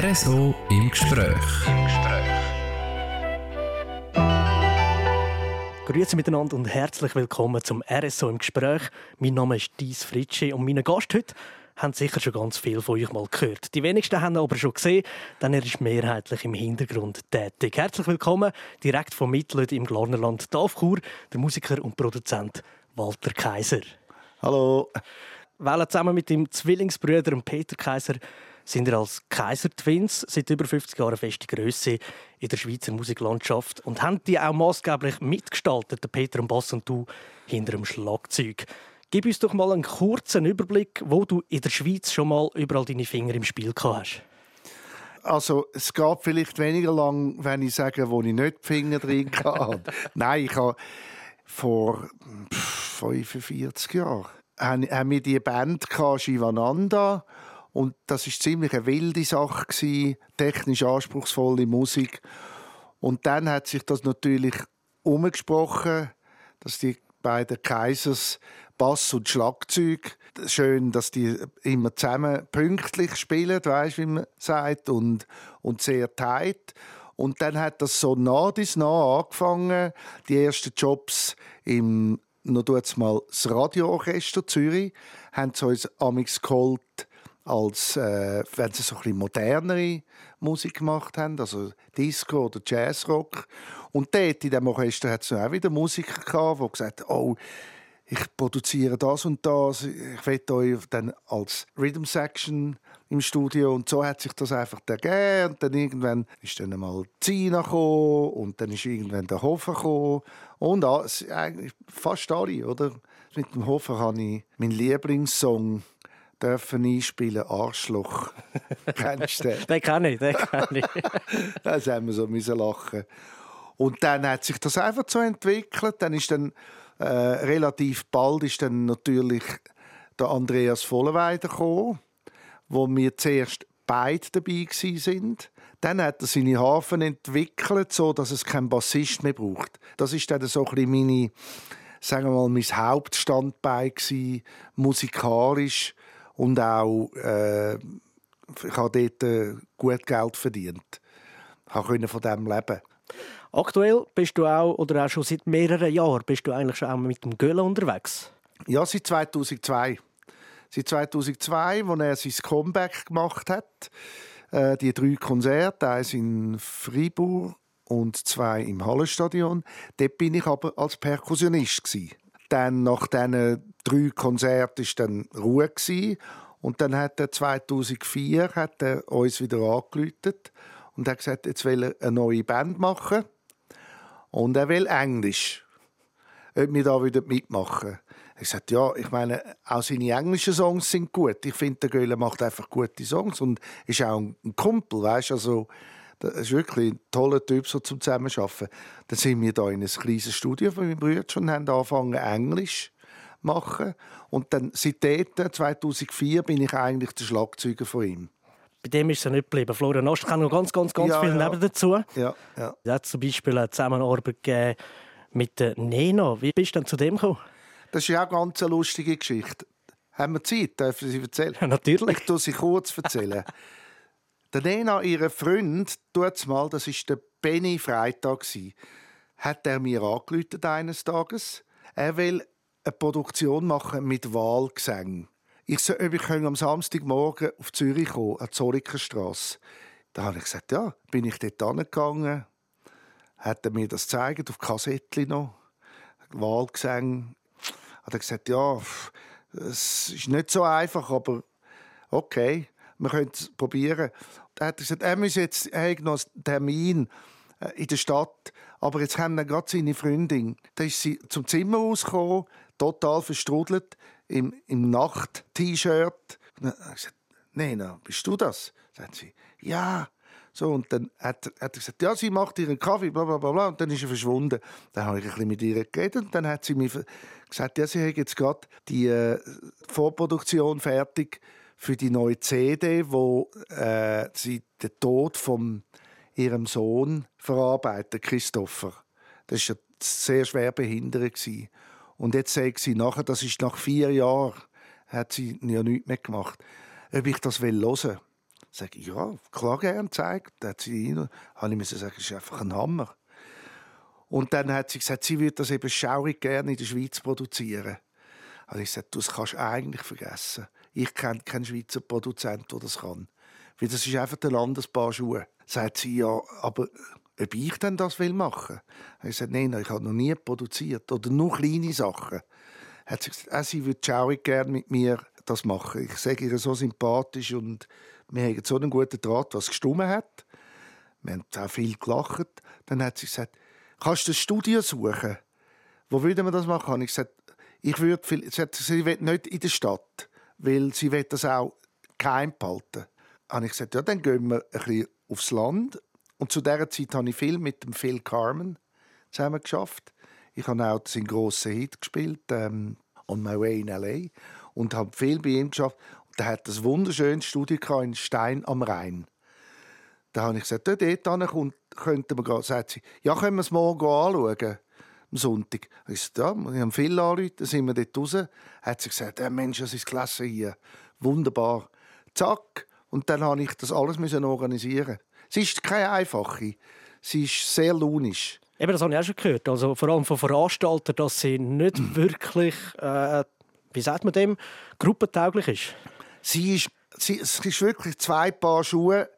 RSO im Gespräch. Grüezi miteinander und herzlich willkommen zum RSO im Gespräch. Mein Name ist Dies Fritschi und mein Gast heute haben sicher schon ganz viel von euch mal gehört. Die wenigsten haben ihn aber schon gesehen, denn er ist mehrheitlich im Hintergrund tätig. Herzlich willkommen, direkt vom Mittelöd im Glarnerland Davchur, der Musiker und Produzent Walter Kaiser. Hallo. Weil zusammen mit dem Zwillingsbrüder Peter Kaiser sind ihr als Kaiser Twins seit über 50 Jahren feste Größe in der Schweizer Musiklandschaft und haben die auch maßgeblich mitgestaltet, der Peter am Bass und du hinter dem Schlagzeug. Gib uns doch mal einen kurzen Überblick, wo du in der Schweiz schon mal überall deine Finger im Spiel gehabt hast. Also, es geht vielleicht weniger lang, wenn ich sage, wo ich nicht die Finger drin hatte. Nein, ich habe vor 45 Jahren haben wir die Band Shivananda und das ist ziemlich eine wilde Sache gewesen, technisch anspruchsvolle Musik. Und dann hat sich das natürlich umgesprochen, dass die beiden Kaisers Bass und Schlagzeug schön, dass die immer zusammen pünktlich spielen, weißt, wie man sagt, und, und sehr tight. Und dann hat das so nah bis nah angefangen. Die ersten Jobs im noch mal das Radioorchester Zürich haben sie uns amix geholt als äh, wenn sie so ein bisschen modernere Musik gemacht haben, also Disco oder Jazzrock. Und dort in diesem Orchester hat es auch wieder Musiker gehabt, die gesagt haben, oh, ich produziere das und das, ich will euch dann als Rhythm Section im Studio und so hat sich das einfach ergeben und dann irgendwann ist dann mal Zina gekommen und dann ist irgendwann der Hofer gekommen und eigentlich fast alle, oder? Mit dem Hofer habe ich meinen Lieblingssong dürfen einspielen Arschloch. Kennst du den? den kann ich, den kann ich. das haben wir so müssen lachen. Und dann hat sich das einfach so entwickelt. Dann ist dann äh, relativ bald ist dann natürlich der Andreas Vollenweider gekommen, wo wir zuerst beide dabei sind. Dann hat er seine Hafen entwickelt, so dass es keinen Bassist mehr braucht. Das ist dann so ein bisschen meine, sagen wir mal, mein Hauptstandbein gewesen, musikalisch und auch äh, ich habe dort äh, gut Geld verdient. Ich konnte von dem leben. Aktuell bist du auch, oder auch schon seit mehreren Jahren, bist du eigentlich schon auch mit dem Göller unterwegs? Ja, seit 2002. Seit 2002, als er sein Comeback gemacht hat. Äh, die drei Konzerte, eins in Fribourg und zwei im Hallenstadion. Dort bin ich aber als Perkussionist. Gewesen. Dann nach diesen drei Konzerten war dann Ruhe. Gewesen. Und dann hat er 2004 hat er uns wieder angerufen und hat gesagt, jetzt will er eine neue Band machen. Und er will Englisch. Ob wir da wieder mitmachen. Ich sagte, ja, ich meine, auch seine englischen Songs sind gut. Ich finde, der Göhle macht einfach gute Songs und ist auch ein Kumpel, weißt also das ist wirklich ein toller Typ so zum Zusammenarbeiten. Dann sind wir da in einem kleines Studio von meinem Bruder und haben angefangen, Englisch zu machen. Und dann, seit 2004, bin ich eigentlich der Schlagzeuger von ihm. Bei dem ist es ja nicht geblieben. Florian Ost kann noch ganz, ganz, ganz ja, viel ja. neben dazu. Ja, ja. Er hat zum Beispiel eine Zusammenarbeit mit der Nena. Wie bist du denn zu dem gekommen? Das ist ja auch eine ganz lustige Geschichte. Haben wir Zeit? Dürfen Sie erzählen? Ja, natürlich. Ich tue sie kurz erzählen. Der Nena, ihr Freund, tut's mal, das ist der Benny Freitag hat er mir angerufen eines Tages. Er will eine Produktion machen mit Wahlgesang. Ich soll, ob ich am Samstagmorgen auf Zürich kommen, an die Zollikerstrasse. Da habe ich gesagt, ja, bin ich dort angegangen, hat er mir das gezeigt, auf Kassettli noch, Wahlgesang. Hat er gesagt, ja, es ist nicht so einfach, aber okay wir können es probieren. Da hat er gesagt, er muss jetzt er hat noch einen Termin äh, in der Stadt, aber jetzt haben wir gerade seine Freundin. Da ist sie zum Zimmer rausgekommen, total verstrudelt, im, im Nacht-T-Shirt. Dann habe ich gesagt, Nena, bist du das? Sagt sie, ja. So, und dann hat, hat er gesagt, ja, sie macht ihren Kaffee, bla bla bla, bla. und dann ist er verschwunden. Dann habe ich ein bisschen mit ihr geredet und dann hat sie mir gesagt, ja, sie hat jetzt gerade die äh, Vorproduktion fertig für die neue CD, wo äh, sie den Tod von ihrem Sohn verarbeitet, Christopher. Das war sehr schwer behindert. Und jetzt sagt sie nachher, das ist nach vier Jahren, hat sie ja nichts mehr gemacht, ob ich das will hören. Sag ich, ja, klar gern zeigt. Dann hat sie rein, habe ich sagen, das ist einfach ein Hammer. Und dann hat sie gesagt, sie würde das eben schaurig gerne in der Schweiz produzieren. Also ich gesagt, das kannst du eigentlich vergessen. Ich kenne keinen Schweizer Produzent, der das kann. Weil das ist einfach der Landespaar Schuhe. Sagt sie, ja, aber ob ich denn das will machen? Ich gesagt, nein, ich habe noch nie produziert. Oder nur kleine Sachen. Hat sie gesagt, sie würde schaurig gerne mit mir das machen. Ich sage ihr so sympathisch und wir haben so einen guten Draht, was gestummen hat. Wir haben auch viel gelacht. Dann hat sie gesagt, kannst du ein Studio suchen? Wo würde man das machen? Und ich gesagt, ich würde viel, sie, hat, sie will nicht in der Stadt, weil sie das auch geheim behalten. Und ich gesagt, ja, dann gehen wir ein bisschen aufs Land. Und zu dieser Zeit habe ich viel mit dem Phil Carmen zusammen geschafft. Ich habe auch seinen grossen Hit gespielt, ähm, On My Way in L.A. und habe viel bei ihm geschafft. Und er hat ein wunderschönes Studio in Stein am Rhein. Da habe ich gesagt, dort kommt, könnten wir gehen. Sagt sie, ja, können wir es morgen anschauen? Am Sonntag. Ich sagte, ja, wir haben viele Leute, dann sind wir dort raus. Hat sie gesagt, ja, Mensch, das ist klasse hier. Wunderbar. Zack. Und dann habe ich das alles organisieren. Sie ist keine einfache. Sie ist sehr launisch. Eben, das habe ich auch schon gehört. Also vor allem von Veranstaltern, dass sie nicht wirklich, äh, wie sagt man dem, gruppentauglich ist. Sie ist, sie, es ist wirklich zwei Paar Schuhe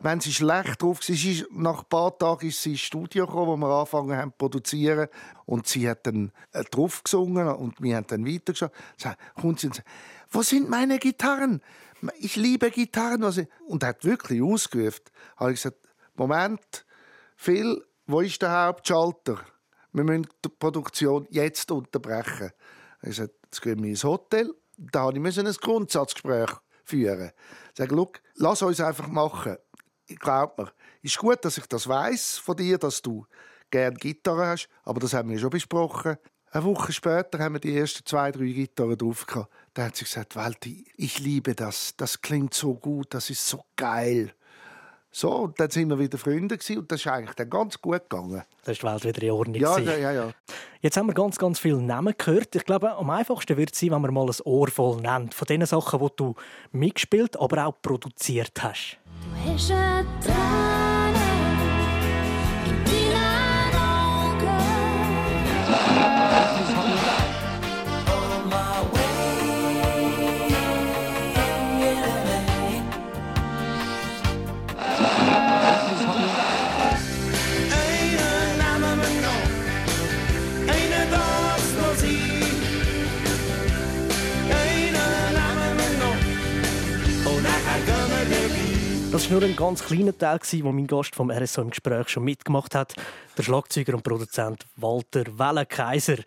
wenn sie schlecht drauf war, nach ein paar Tagen ist sie ins Studio gekommen, wo wir angefangen haben zu produzieren. Und sie hat dann äh, drauf gesungen und wir haben dann weitergeschaut. Dann kommt sie und sagt, wo sind meine Gitarren? Ich liebe Gitarren. Und hat wirklich ausgerufen. habe ich gesagt, Moment, Phil, wo ist der Hauptschalter? Wir müssen die Produktion jetzt unterbrechen. Ich gesagt, jetzt gehen wir ins Hotel. Da musste ich ein Grundsatzgespräch führen. Ich sage, lass uns einfach machen glaub mir, ist gut, dass ich das weiß von dir, dass du gerne Gitarre hast, aber das haben wir schon besprochen. Eine Woche später haben wir die ersten zwei, drei Gitarren drauf gehabt. Da hat sie gesagt, Walti, ich liebe das, das klingt so gut, das ist so geil. So, und dann sind wir wieder Freunde gewesen, und das ist eigentlich dann ganz gut gegangen. Das ist die Welt wieder in Ordnung. Ja, ja, ja, ja. Jetzt haben wir ganz, ganz viele Namen gehört. Ich glaube, am einfachsten wird es sein, wenn man mal ein Ohr voll nennt. Von den Sachen, die du mitgespielt, aber auch produziert hast. Du hast Das war nur ein ganz kleiner Teil, den mein Gast vom RSO im Gespräch schon mitgemacht hat. Der Schlagzeuger und Produzent Walter Wellenkaiser.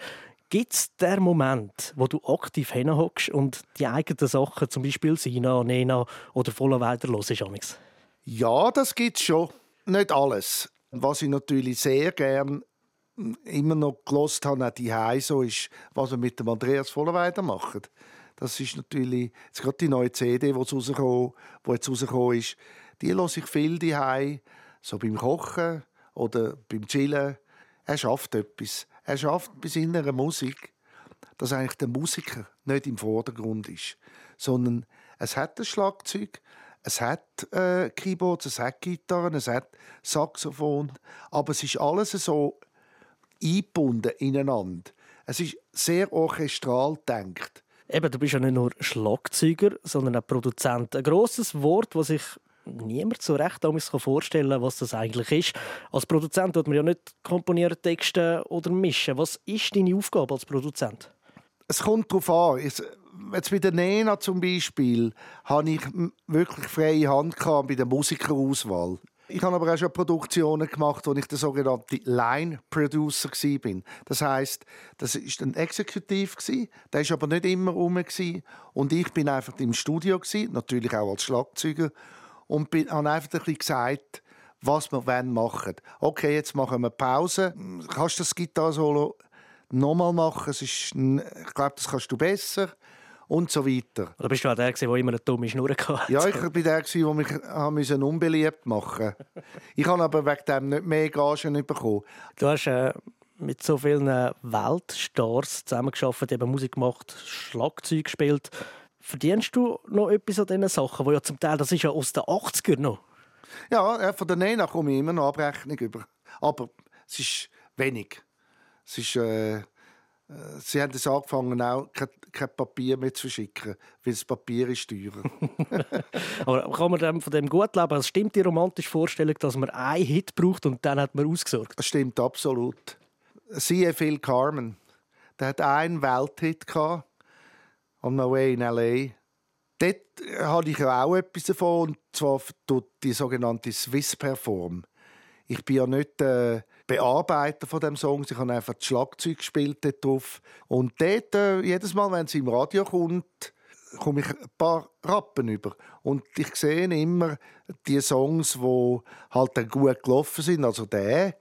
Gibt es den Moment, wo du aktiv hinhockst und die eigenen Sachen, zum Beispiel Sina, Nena oder Voller weiter hörst? Ja, das gibt es schon. Nicht alles. Was ich natürlich sehr gern immer noch gelost habe, auch die so ist, was wir mit dem Andreas Vollerweiter machen. Das ist natürlich jetzt gerade die neue CD, die jetzt rausgekommen ist. Die höre ich viel die so beim Kochen oder beim Chillen. Er schafft etwas. Er schafft bei seiner Musik, dass eigentlich der Musiker nicht im Vordergrund ist, sondern es hat ein Schlagzeug, es hat äh, Keyboards, es hat Gitarren, es hat Saxophon, aber es ist alles so eingebunden ineinander. Es ist sehr orchestral gedacht. Eben, du bist ja nicht nur Schlagzeuger, sondern auch Produzent. Ein grosses Wort, das sich niemand so recht vorstellen kann, was das eigentlich ist. Als Produzent tut man ja nicht komponieren, Texte oder mischen. Was ist deine Aufgabe als Produzent? Es kommt darauf an. Jetzt bei der Nena zum Beispiel hatte ich wirklich freie Hand bei der Musikerauswahl. Ich habe aber auch schon Produktionen gemacht, wo ich der sogenannte Line Producer war. Das heißt, das ist ein Exekutiv der ist aber nicht immer rum und ich bin einfach im Studio natürlich auch als Schlagzeuger und bin, habe einfach ein bisschen gesagt, was wir machen wollen. Okay, jetzt machen wir Pause. Kannst du das Gitarre-Solo nochmal machen? Es ist, ich glaube, das kannst du besser und so weiter. Oder bist du auch der, der immer eine dumme Schnur hatte? Ja, ich war der, der mich unbeliebt machen musste. Ich habe aber wegen dem nicht mehr Gagen bekommen. Du hast äh, mit so vielen Weltstars zusammengearbeitet, eben Musik gemacht, Schlagzeug gespielt. Verdienst du noch etwas an diesen Sachen, wo ja zum Teil, das ist ja aus den 80ern noch? Ja, von der Nena komme ich immer noch Abrechnung über. Aber es ist wenig. Es ist, äh, sie haben es angefangen, auch kein, kein, Papier mehr zu schicken, weil das Papier ist teurer. Aber kann man von dem gut leben? Es stimmt die romantische Vorstellung, dass man einen Hit braucht und dann hat man ausgesorgt? Das stimmt absolut. Siehe Phil Carmen. Der hat einen Welthit gehabt, On My Way in L.A. Dort habe ich auch etwas davon, und zwar die sogenannte Swiss Perform. Ich bin ja nicht äh, Bearbeiter von dem Song, ich habe einfach das Schlagzeug gespielt dort drauf. Und dort, äh, jedes Mal, wenn sie im Radio kommt, komme ich ein paar Rappen über. Und ich sehe immer die Songs, die halt gut gelaufen sind, also der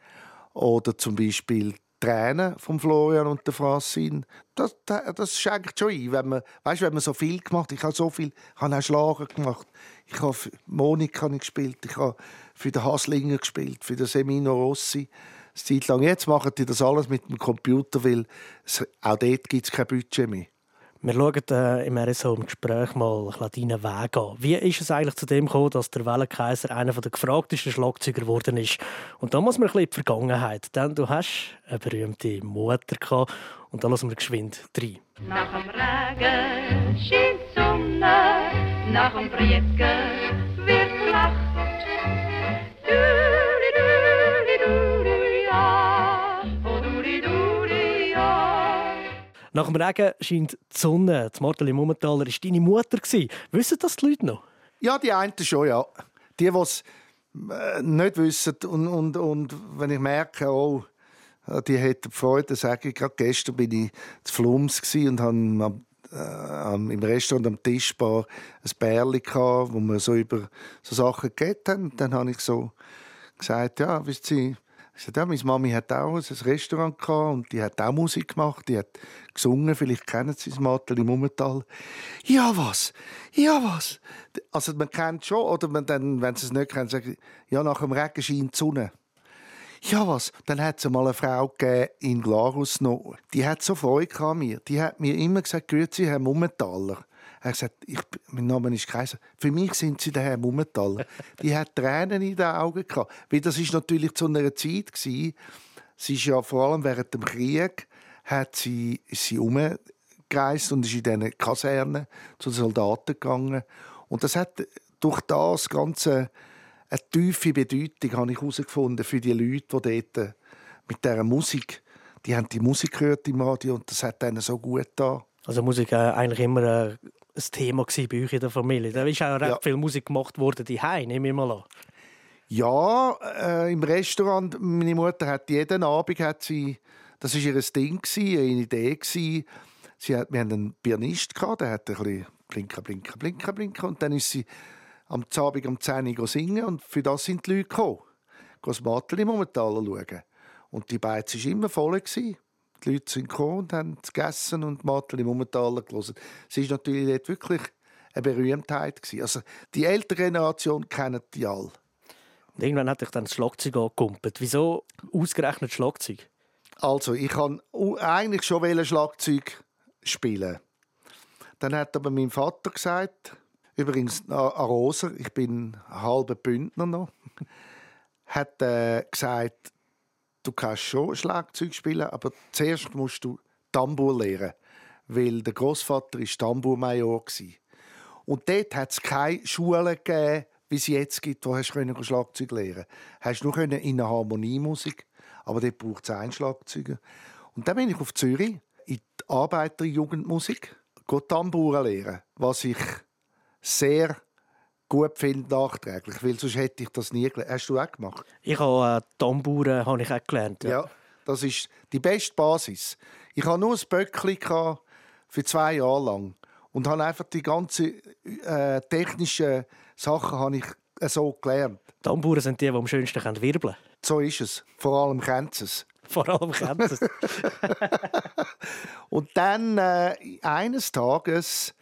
oder zum Beispiel Tränen von Florian und der Francine, das, das, das schenkt schon ein. Wenn man, weißt, wenn man so viel gemacht hat, ich habe so viel, habe auch Schlager gemacht, ich habe Monika gespielt, ich habe für den Haslinger gespielt, für den Semino Rossi, eine Zeit lang. Jetzt machen die das alles mit dem Computer, weil es, auch dort gibt es kein Budget mehr. Wir schauen äh, im RSO im Gespräch mal deinen Weg an. Wie ist es eigentlich zu dem gekommen, dass der Wellenkaiser einer der gefragtesten Schlagzeuger geworden ist? Und da muss man ein bisschen in die Vergangenheit, denn du hast eine berühmte Mutter gehabt und da lassen wir geschwind rein. Nach dem Regen scheint die Sonne, nach dem Brieken Nach dem Regen scheint die Sonne. Die Marteli Mummentaler war deine Mutter. Wissen das die Leute noch? Ja, die einen schon, ja. Die, die es äh, nicht wissen und, und, und wenn ich merke, oh, die hätten Freude, sage ich, gerade gestern bin ich zu Flums und habe äh, im Restaurant am Tischbar ein Bärli gehabt, wo wir so über so Sachen geredet haben. Und dann habe ich so gesagt, ja, wisst ihr, ich sagte, ja, meine Mami hat auch ein Restaurant gehabt und die hat auch Musik gemacht, die hat gesungen, vielleicht kennen Sie das Mattel im Ummental. Ja, was? Ja, was? Also man kennt schon, oder man dann, wenn Sie es nicht kennen, sagen ja, nach dem Regen scheint die Sonne. Ja, was? Dann hat es mal eine Frau gegeben in Glarus noch. Die hat so Freude an mir. Die hat mir immer gesagt, grüezi, Herr Mummentaler. Er hat gesagt, ich, mein Name ist Kaiser. Für mich sind sie der Herr Mummentaler. Die hat Tränen in den Augen gehabt. Weil das ist natürlich zu einer Zeit gewesen. Sie ist ja vor allem während dem Krieg hat sie, ist sie umgereist und ist in diesen Kasernen zu den Soldaten gegangen. Und das hat durch das Ganze eine tiefe Bedeutung, habe ich herausgefunden, für die Leute, die dort mit dieser Musik, die haben die Musik gehört im Radio und das hat ihnen so gut da. Also Musik äh, eigentlich immer äh, ein Thema bei euch in der Familie. Da ist auch recht ja. viel Musik gemacht worden, die nehme ich mal an. Ja, äh, im Restaurant. Meine Mutter hat jeden Abend hat sie, das war ihr Ding eine Idee Sie hat, wir hatten einen Pianist gehabt, der hat ein bisschen blinken, blinken, blinken, blinken und dann ist sie am Abend um 10 Uhr singen und für das sind die Leute gekommen. Das Mattel im Momentaler schauen. Und die Beiz war immer voll. Gewesen. Die Leute sind gekommen und haben gegessen und Mattel im Momentaler gelesen. Sie war natürlich dort wirklich eine Berühmtheit. Gewesen. Also die ältere Generation kennt die alle. Und irgendwann hat ich dann das Schlagzeug angekumpelt. Wieso ausgerechnet Schlagzeug? Also, ich kann eigentlich schon Schlagzeug spielen. Dann hat aber mein Vater gesagt, übrigens ein Roser, ich bin halber Bündner noch, hat äh, gesagt, du kannst schon Schlagzeug spielen, aber zuerst musst du Tambour lernen, weil der Großvater ist Tambourmajor Und dort hat es keine Schule gegeben, wie es jetzt gibt, wo hast du Schlagzeug lernen Hast nur in der Harmoniemusik, aber dort braucht es einen Schlagzeuger. Und dann bin ich auf Zürich in die Arbeiterjugendmusik Tambour lernen, was ich sehr gut finde, nachträglich, weil sonst hätte ich das nie gelernt. Hast du auch gemacht? Ich habe äh, Tambour habe ich auch gelernt. Ja. ja. das ist die beste Basis. Ich hatte nur ein Böckli für zwei Jahre lang und habe einfach die ganzen äh, technischen Sachen habe ich äh, so gelernt. Tamburen sind die, die am schönsten wirbeln können. So ist es. Vor allem Kansas. Vor allem Kansas. und dann äh, eines Tages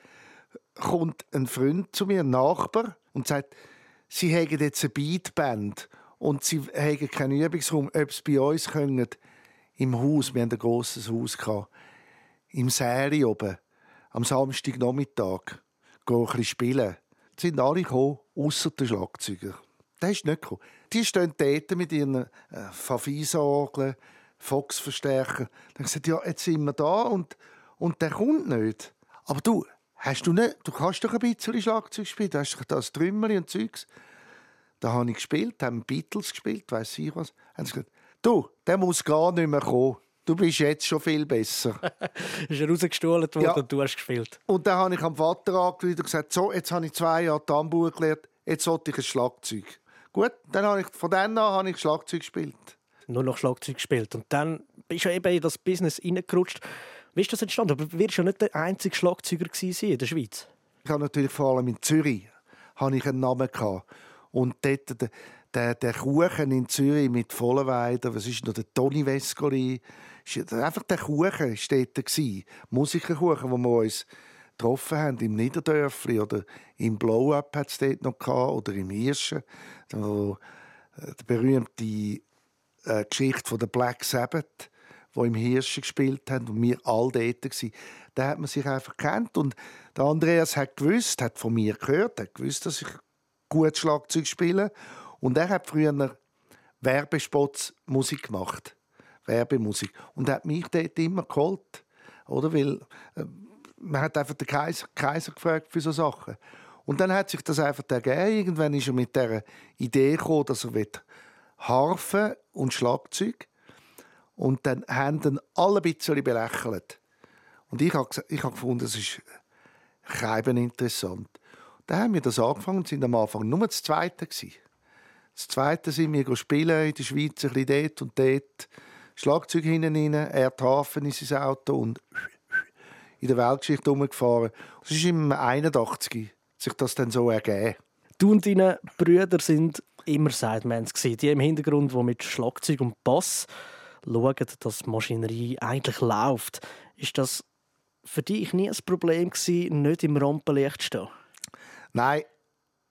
kommt ein Freund zu mir, ein Nachbar, und sagt, sie haben jetzt eine Beatband und sie haben keinen Übungsraum, ob sie bei uns können, im Haus, wir haben ein grosses Haus, im Serie oben, am Samstagnachmittag. gehen ein bisschen spielen. Es sind alle gekommen, ausser der Schlagzeuger. Der ist nicht gekommen. Die stehen dort mit ihren äh, Favisa-Orgeln, Fox-Verstärker. Dann gesagt, ja, jetzt sind wir da und, und der kommt nicht. Aber du, hast du nicht, du kannst doch ein bisschen Schlagzeug spielen. Du hast doch das Trümmerli und Zeugs. Da habe ich gespielt, haben Beatles gespielt, weiß ich was. Haben sie gesagt, du, der muss gar nicht mehr kommen. Du bist jetzt schon viel besser. ist er rausgestohlen worden Ja. und du hast gespielt. Und dann habe ich am Vater angerufen und gesagt, so, jetzt habe ich zwei Jahre Tambour gelernt, jetzt sollte ich ein Schlagzeug. Gut, dann habe ich, von dann an habe ich Schlagzeug gespielt. Nur noch Schlagzeug gespielt. Und dann bist du eben in das Business reingerutscht. Wie ist das entstanden? Aber du wirst ja nicht der einzige Schlagzeuger in der Schweiz. Ich habe natürlich vor allem in Zürich habe ich einen Namen gehabt. Und dort der, der, der Kuchen in Zürich mit Vollenweider, was ist noch der Toni Vescoli, einfach der Kuchen war dort gewesen. Musikerkuchen, wo wir uns getroffen haben im Niederdörfli oder im Blow-Up hat es dort noch gehabt, oder im Hirschen, äh, die berühmte äh, Geschichte von der Black Sabbath, wo im Hirschen gespielt haben und wir all dort gsi. Da hat man sich einfach kennt und der Andreas hat gewusst, hat von mir gehört, hat gewusst, dass ich gut Schlagzeug spiele und er hat früher Werbespots Musik gemacht, Werbemusik und hat mich dort immer geholt, oder weil äh, man hat einfach den Kaiser, Kaiser gefragt für so Sachen. Und dann hat sich das einfach ergeben. Irgendwann ist er mit der Idee gekommen, dass er Harfe und Schlagzeug und dann haben dann alle ein bisschen belächelt. Und ich habe ich hab gefunden, das ist schreiben interessant. Dann haben wir das angefangen und sind am Anfang nur das Zweite gewesen. Das Zweite sind wir spielen in der Schweiz, ein bisschen dort und dort. Schlagzeug hinten rein, er Hafen in sein Auto und in der Weltgeschichte rumgefahren. Das ist im 81 sich das dann so ergeben. Du und deine Brüder sind immer Sidemans gewesen. Die im Hintergrund, die mit Schlagzeug und Bass schauen, dass die Maschinerie eigentlich läuft. Ist das für dich nie ein Problem gewesen, nicht im Rampenlicht zu stehen? Nein,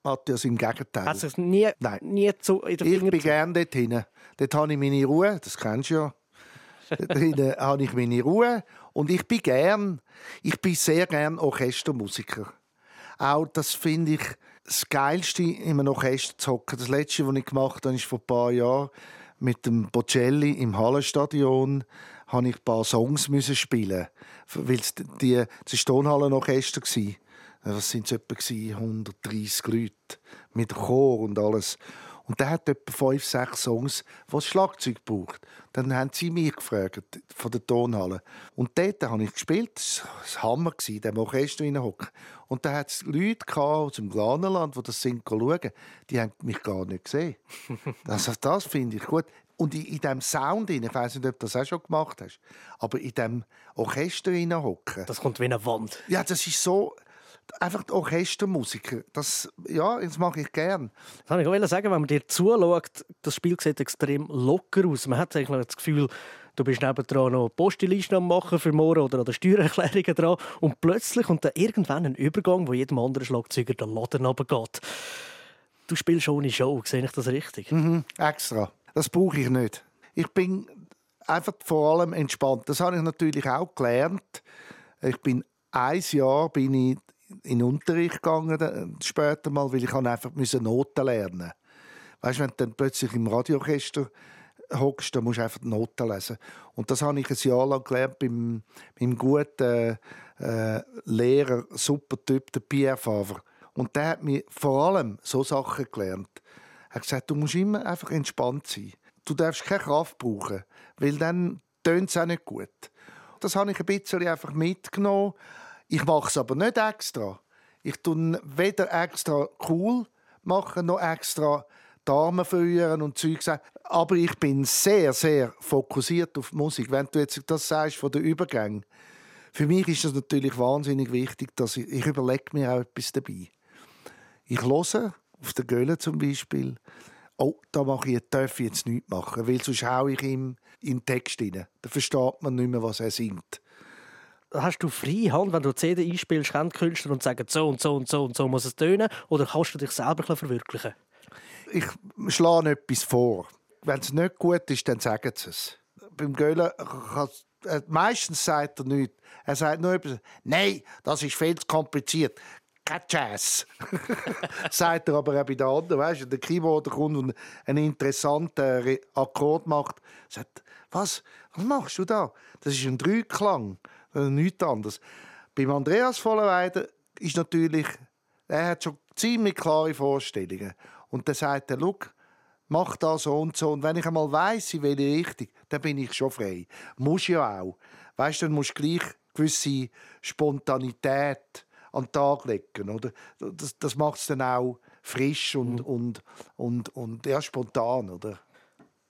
Matthias, im Gegenteil. Sich nie, Nein. nie zu, in der Ich Finger bin gerne dort hinten. Dort habe ich meine Ruhe, das kennst du ja. dort hinten habe ich meine Ruhe und ich bin gern, ich bin sehr gern Orchestermusiker. Auch das finde ich das Geilste, in einem Orchester zu hocken. Das Letzte, was ich gemacht habe, ist vor ein paar Jahren mit dem Bocelli im Hallenstadion habe ich ein paar Songs müssen spielen, weil es die das war Tonhallenorchester gsi. Was sind etwa gsi? 130 Leute mit Chor und alles. Und der hat etwa fünf, sechs Songs, die das Schlagzeug braucht. Dann haben sie mich gefragt, von der Tonhalle. Und dort habe ich gespielt. Das war das Hammer, in diesem Orchester hocken. Und da hat es Leute aus dem Glanerland, die das sind schauen. Die haben mich gar nicht gesehen. Also das finde ich gut. Und in, in diesem Sound, rein, ich weiß nicht, ob du das auch schon gemacht hast, aber in diesem Orchester hocken. Das kommt wie eine Wand. Ja, das ist so einfach die Orchestermusiker. Das, ja, das mache ich gern. Das wollte ich auch sagen, wenn man dir zuschaut, das Spiel sieht extrem locker aus. Man hat eigentlich das Gefühl, du bist nebendran noch Postelisten am machen für morgen oder an der Steuererklärungen dran und plötzlich kommt dann irgendwann ein Übergang, wo jedem anderen Schlagzeuger der Laden runtergeht. Du spielst ohne Show, sehe ich das richtig? Mhm, extra. Das brauche ich nicht. Ich bin einfach vor allem entspannt. Das habe ich natürlich auch gelernt. Ich bin ein Jahr bin ich in den Unterricht gegangen, dann später mal, weil ich einfach Noten lernen. Weißt, wenn du dann plötzlich im Radioorchester hockst, dann musst du einfach Noten lesen. Und das habe ich ein Jahr lang gelernt beim, beim guten äh, Lehrer, super Typ, der Pierre Favre. Und der hat mir vor allem so Sachen gelernt. Er hat gesagt, du musst immer einfach entspannt sein. Du darfst keine Kraft brauchen, weil dann tönt es auch nicht gut. Das habe ich ein bisschen einfach mitgenommen. Ich mache es aber nicht extra. Ich tue weder extra cool machen, noch extra Damen führen und Zeug sagen. Aber ich bin sehr, sehr fokussiert auf die Musik. Wenn du jetzt das sagst von den Übergängen, für mich ist das natürlich wahnsinnig wichtig, dass ich, ich überlege mir auch etwas dabei. Ich höre auf der Gölle zum Beispiel, oh, da mache ich, darf ich jetzt nichts machen, weil sonst haue ich ihm in den Text rein. Da versteht man nicht mehr, was er singt. Hast du freie Hand, wenn du CD einspielst, die Künstler und sagen, so und so und so und so muss es tönen? Oder kannst du dich selber verwirklichen? Ich schlage etwas vor. Wenn es nicht gut ist, dann sagen sie es. Beim Göhlen äh, meistens sagt er nichts. Er sagt nur etwas, nein, das ist viel zu kompliziert. kein Jazz. Sagt er aber auch bei den anderen, weißt du, der Keyboarder kommt und einen interessanten Re- Akkord macht. Sagt, was, was machst du da? Das ist ein Dreiklang, nichts anderes. Beim Andreas Vollenweider ist natürlich, er hat schon ziemlich klare Vorstellungen. Und dann sagt er, mach das so und so. Und wenn ich einmal weiss, in welche Richtung, dann bin ich schon frei. Muss ja auch. Weißt du, dann musst du gleich gewisse Spontanität an den Tag legen, oder? Das, das macht es dann auch frisch und, und, und, und ja, spontan, oder?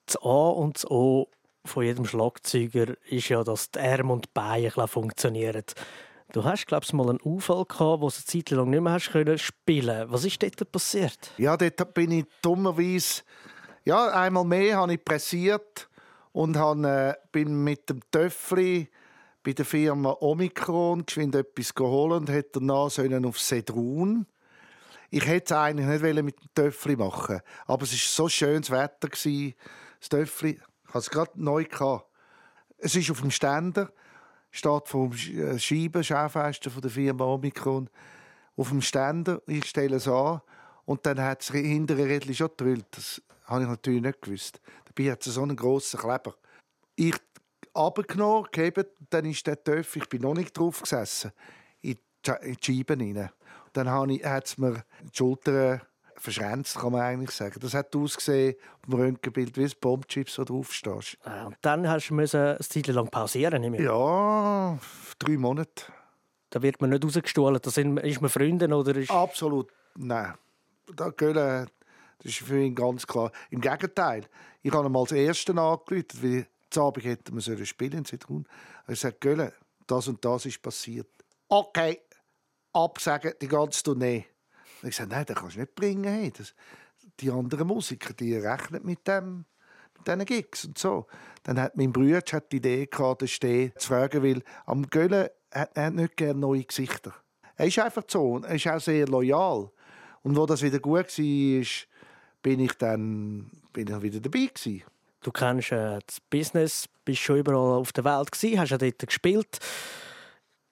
Das A und das O von jedem Schlagzeuger ist ja, dass die Arme und die Beine funktionieren. Du hast, glaube ich, mal einen Unfall gehabt, wo du eine Zeit lang nicht mehr hast können spielen. Was ist dort passiert? Ja, dort bin ich dummerweise, ja, einmal mehr habe ich pressiert und habe, äh, bin mit dem Töffli bei der Firma Omikron geschwind etwas geholt und hätte danach auf Sedrun. Ich hätte es eigentlich nicht mit dem Töffli machen, aber es war so schönes Wetter das Töffli. Ich hatte es gerade neu gehabt. Es ist auf dem Ständer, steht vom äh, Scheibenschaufenster von der Firma Omikron auf dem Ständer. Ich stelle es an und dann hat es hintere Rädchen schon gedrillt. Das habe ich natürlich nicht gewusst. Dabei hat es so einen grossen Kleber. Ich abgenommen, gegeben, dann ist der Töff, ich bin noch nicht drauf gesessen, in die Sche- in die Scheiben rein. Dann habe hat es mir die Schultern verschränzt, kann man eigentlich sagen. Das hat ausgesehen auf dem Röntgenbild wie ein Bombchips, wo du draufstehst. Äh, Und dann hast du müssen eine Zeit lang pausieren. Nicht mehr. Ja, drei Monate. Da wird man nicht rausgestohlen. Da sind, ist man Freunde oder ist... Absolut, nein. Da Gölle, das ist für ihn ganz klar. Im Gegenteil, ich habe ihn als Ersten angerufen, weil zu Abend hätten wir sollen spielen in Zitrun. Er sagt, Gölle, das und das ist passiert. Okay, absagen, die ganze Tournee. Und ich sagte, nein, das kannst du nicht bringen. Hey. Das, die anderen Musiker, die rechnen mit dem mit Gigs und so. Dann hat mein Bruder hat die Idee gehabt, den Steh zu fragen, weil am Gölle hat er nicht gerne neue Gesichter. Er ist einfach so und er ist auch sehr loyal. Und wo das wieder gut war, bin ich dann bin ich wieder dabei gewesen. Du kennst äh, das Business, bist schon überall auf der Welt gewesen, hast ja dort gespielt.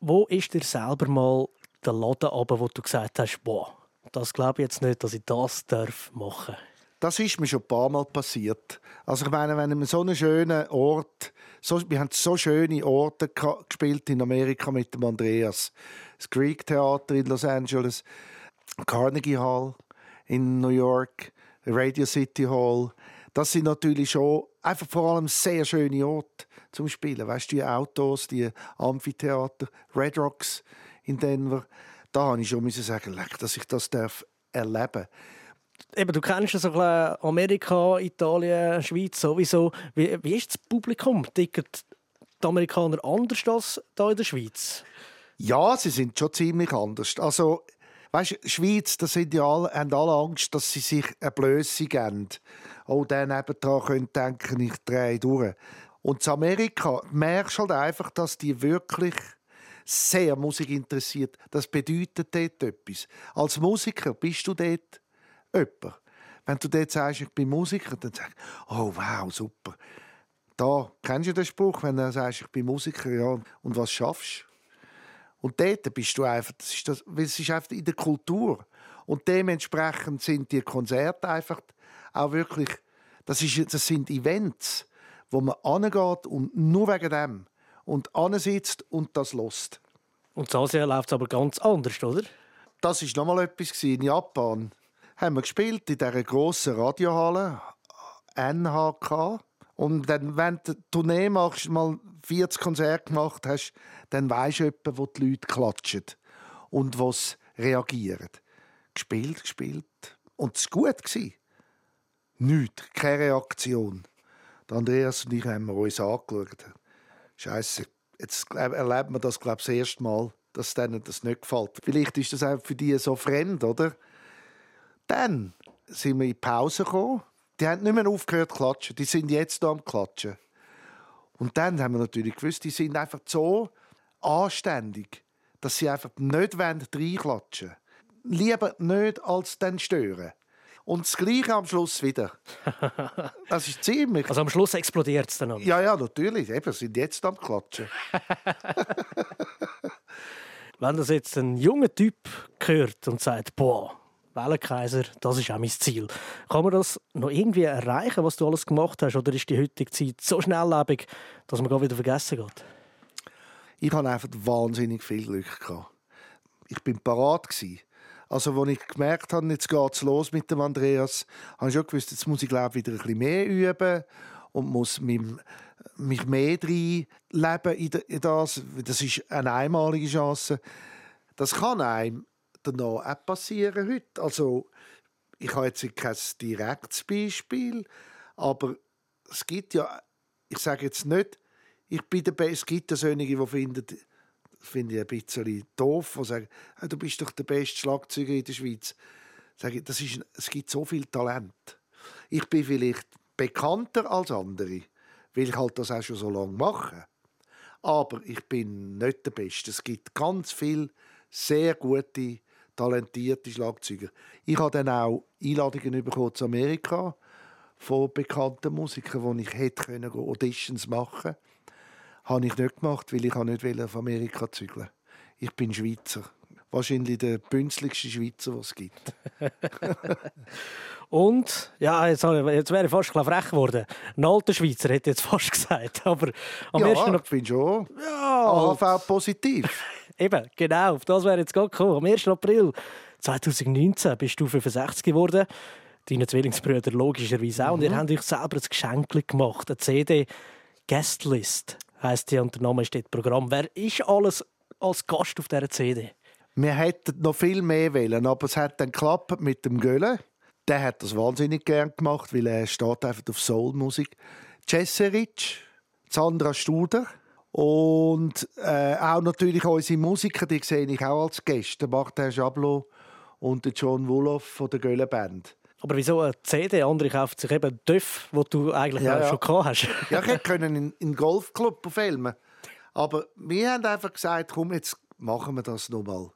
Wo ist dir selber mal der Laden runter, wo du gesagt hast, boah, das glaube ich jetzt nicht, dass ich das darf machen Das ist mir schon ein paar Mal passiert. Also ich meine, wenn man so einen schönen Ort, so, wir haben so schöne Orte gespielt in Amerika mit dem Andreas. Das Greek Theater in Los Angeles, Carnegie Hall in New York, Radio City Hall. Das sind natürlich schon einfach vor allem sehr schöne Orte zum Spielen. Weißt du, die Autos, die Amphitheater, Red Rocks in Denver. Da habe ich schon müssen sagen, leck, dass ich das darf erleben. Eben, du kennst ja so ein Amerika, Italien, Schweiz sowieso. Wie, wie ist das Publikum? Ticken die Amerikaner anders als hier in der Schweiz? Ja, sie sind schon ziemlich anders. Also, weißt du, Schweiz, da sind ja alle, haben alle Angst, dass sie sich eine Blöße geben. Oh, der nebendran könnte denken, ich drehe durch. Und in Amerika merkst du halt einfach, dass die wirklich sehr Musik interessiert. Das bedeutet dort etwas. Als Musiker bist du dort jemand. Wenn du dort sagst, ich bin Musiker, dann sagst du, oh wow, super. Da kennst du den Spruch, wenn du sagst, ich bin Musiker, ja, und was schaffst? Und dort bist du einfach, das ist, das, es ist einfach in der Kultur. Und dementsprechend sind die Konzerte einfach auch wirklich, das, ist, das sind Events, wo man angeht und nur wegen dem und ansitzt und das lost. Und in Asien läuft es aber ganz anders, oder? Das ist nochmal etwas in Japan. Haben wir gespielt in dieser grossen Radiohalle NHK. Und dann, wenn du eine Tournee machst, mal 40 Konzerte gemacht hast, dann weisst du etwa, wo die Leute klatschen und was reagieren. Gespielt, gespielt. Und es war gut. Nichts, keine Reaktion. Der Andreas und ich haben uns angeschaut. Scheiße, jetzt erlebt man das, glaube das erste Mal, dass denen das nicht gefällt. Vielleicht ist das auch für die so fremd, oder? Dann sind wir in die Pause gekommen. Die haben nicht mehr aufgehört zu klatschen. Die sind jetzt am Klatschen. Und dann haben wir natürlich gewusst, die sind einfach so anständig, dass sie einfach nicht reinklatschen wollen. Lieber nicht als dann stören. Und das Gleiche am Schluss wieder. Das ist ziemlich. Also am Schluss explodiert es dann. Ja, ja, natürlich. Eben, sind jetzt am Klatschen. Wenn das jetzt ein junger Typ hört und sagt, boah, Wellenkaiser, das ist auch mein Ziel. Kann man das noch irgendwie erreichen, was du alles gemacht hast? Oder ist die heutige Zeit so schnelllebig, dass man gar wieder vergessen geht? Ich hatte einfach wahnsinnig viel Glück. Gehabt. Ich bin parat. Also, als ich gemerkt habe, jetzt geht es los mit dem Andreas, habe ich schon gewusst, jetzt muss ich glaube wieder ein bisschen mehr üben und muss mich, mich mehr reinleben in das. Das ist eine einmalige Chance. Das kann einem danach auch passieren heute. Also, ich habe jetzt kein direktes Beispiel, aber es gibt ja, ich sage jetzt nicht, ich bin der Beste. Es gibt solche, die finden, finde ich ein bisschen doof, die sagen, hey, du bist doch der beste Schlagzeuger in der Schweiz. Sage ich, das ist, es gibt so viel Talent. Ich bin vielleicht bekannter als andere, weil ich halt das auch schon so lange mache. Aber ich bin nicht der Beste. Es gibt ganz viele sehr gute, talentierte Schlagzeuger. Ich habe dann auch Einladungen bekommen zu Amerika von bekannten Musikern, wo ich hätte Auditions machen können. Habe ich nicht gemacht, weil ich nicht auf Amerika zügeln Ich bin Schweizer. Wahrscheinlich der bünzligste Schweizer, was es gibt. Und, ja, jetzt, jetzt wäre ich fast frech geworden. Ein alter Schweizer hätte jetzt fast gesagt. Aber am ja, ersten... ich bin schon ja. AHV positiv. Eben, genau, auf das wäre jetzt gerade gekommen. Am 1. April 2019 bist du 65 geworden. Deine Zwillingsbrüder logischerweise auch. Mhm. Und ihr mhm. habt euch selber ein Geschenk gemacht. Eine CD Guestlist heisst die und der Name steht Programm. Wer ist alles als Gast auf dieser CD? Wir hätten noch viel mehr wählen, aber es hat dann geklappt mit dem Gölle. Der hat das wahnsinnig gern gemacht, weil er steht einfach auf Soulmusik. Ceseric, Sandra Studer und äh, auch natürlich unsere Musiker, die sehe ich auch als Gäste. Martin Jablo und John Woloff von der Gölle Band. Aber wieso eine CD? Andere kaufen sich eben Döff, wo du eigentlich ja, ja. schon gehabt hast. ja, ich hätte können in, in Golfclub filmen Aber wir haben einfach gesagt, komm, jetzt machen wir das nochmal.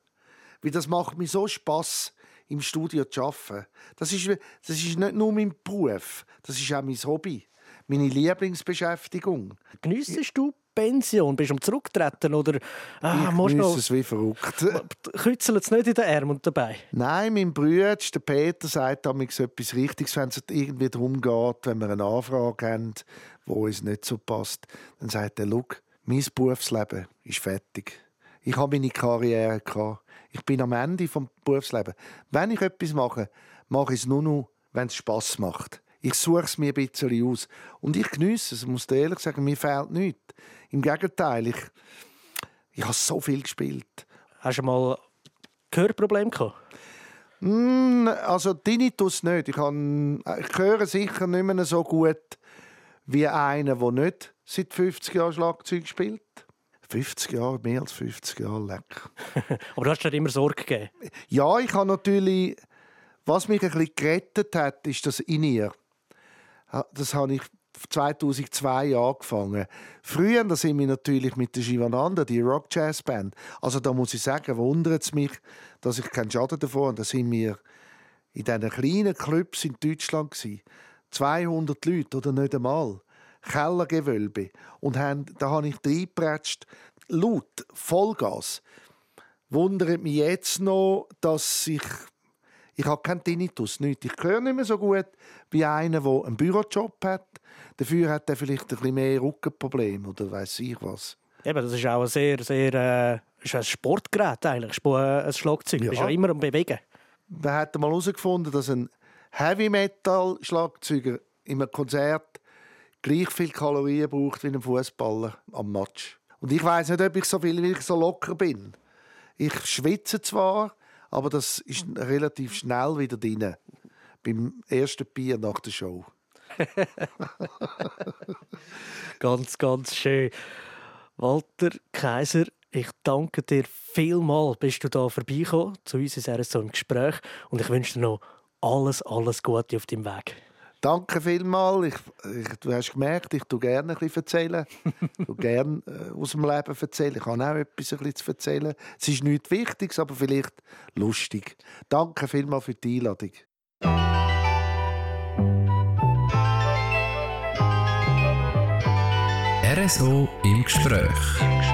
Weil das macht mir so Spass im Studio zu arbeiten. Das ist, das ist nicht nur mein Beruf, das ist auch mein Hobby, meine Lieblingsbeschäftigung. Geniessest du Pension? Bist du am Zurücktreten oder ah, ich musst noch... es wie verrückt. Kützelt es nicht in den Arm und dabei? Nein, mein Bruder, der Peter, sagt damals etwas Richtiges, wenn es irgendwie darum geht, wenn wir eine Anfrage haben, die uns nicht so passt, dann sagt er, schau, mein Berufsleben ist fertig. Ich habe meine Karriere gehabt. Ich bin am Ende des Berufslebens. Wenn ich etwas mache, mache ich es nur noch, wenn es Spass macht. Ich suche es mir ein bisschen aus. Und ich genieße es. Ich muss dir ehrlich sagen, mir fehlt nichts. Im Gegenteil, ich, ich habe so viel gespielt. Hast du mal Gehörprobleme gehabt? Mm, also Tinnitus nicht. Ich, kann, ich höre sicher nicht mehr so gut wie einer, der nicht seit 50 Jahren Schlagzeug spielt. 50 Jahre, mehr als 50 Jahre, leck. Aber du hast dir immer Sorge gegeben? Ja, ich habe natürlich... Was mich ein bisschen gerettet hat, ist das in ihr. Das habe ich 2002 angefangen. Früher da sind wir natürlich mit der Shivananda, die Rock Jazz Band. Also da muss ich sagen, wundert es mich, dass ich keinen Schaden davon habe. Da sind wir in diesen kleinen Clubs in Deutschland gewesen. 200 Leute oder nicht einmal. Kellergewölbe. Und haben, da habe ich reingepratscht, laut, Vollgas. Wundert mich jetzt noch, dass ich ich habe keinen Tinnitus, nicht. Ich höre nicht mehr so gut wie einer, der einen Bürojob hat. Dafür hat er vielleicht ein bisschen mehr Rückenprobleme oder weiß ich was. Eben, das ist auch ein sehr, sehr äh, ist ein Sportgerät eigentlich, ein Schlagzeug. Ja. Du bist ja immer am Bewegen. Wir haben mal herausgefunden, dass ein Heavy-Metal-Schlagzeuger in einem Konzert gleich viel Kalorien braucht wie ein Fußballer am Match. Und ich weiß nicht, ob ich so viel, wie ich so locker bin. Ich schwitze zwar, aber das ist relativ schnell wieder drin. Beim ersten Bier nach der Show. ganz, ganz schön. Walter Kaiser, ich danke dir vielmal, bist du da vorbeigekommen zu uns in so einem Gespräch und ich wünsche dir noch alles, alles Gute auf deinem Weg. Danke vielmals. Ich, ich, du hast gemerkt, ich tue gerne ein bisschen erzählen. Ich tue gerne äh, aus dem Leben erzählen. Ich kann auch etwas ein bisschen zu erzählen. Es ist nichts Wichtiges, aber vielleicht lustig. Danke vielmals für die Einladung. RSO im Gespräch.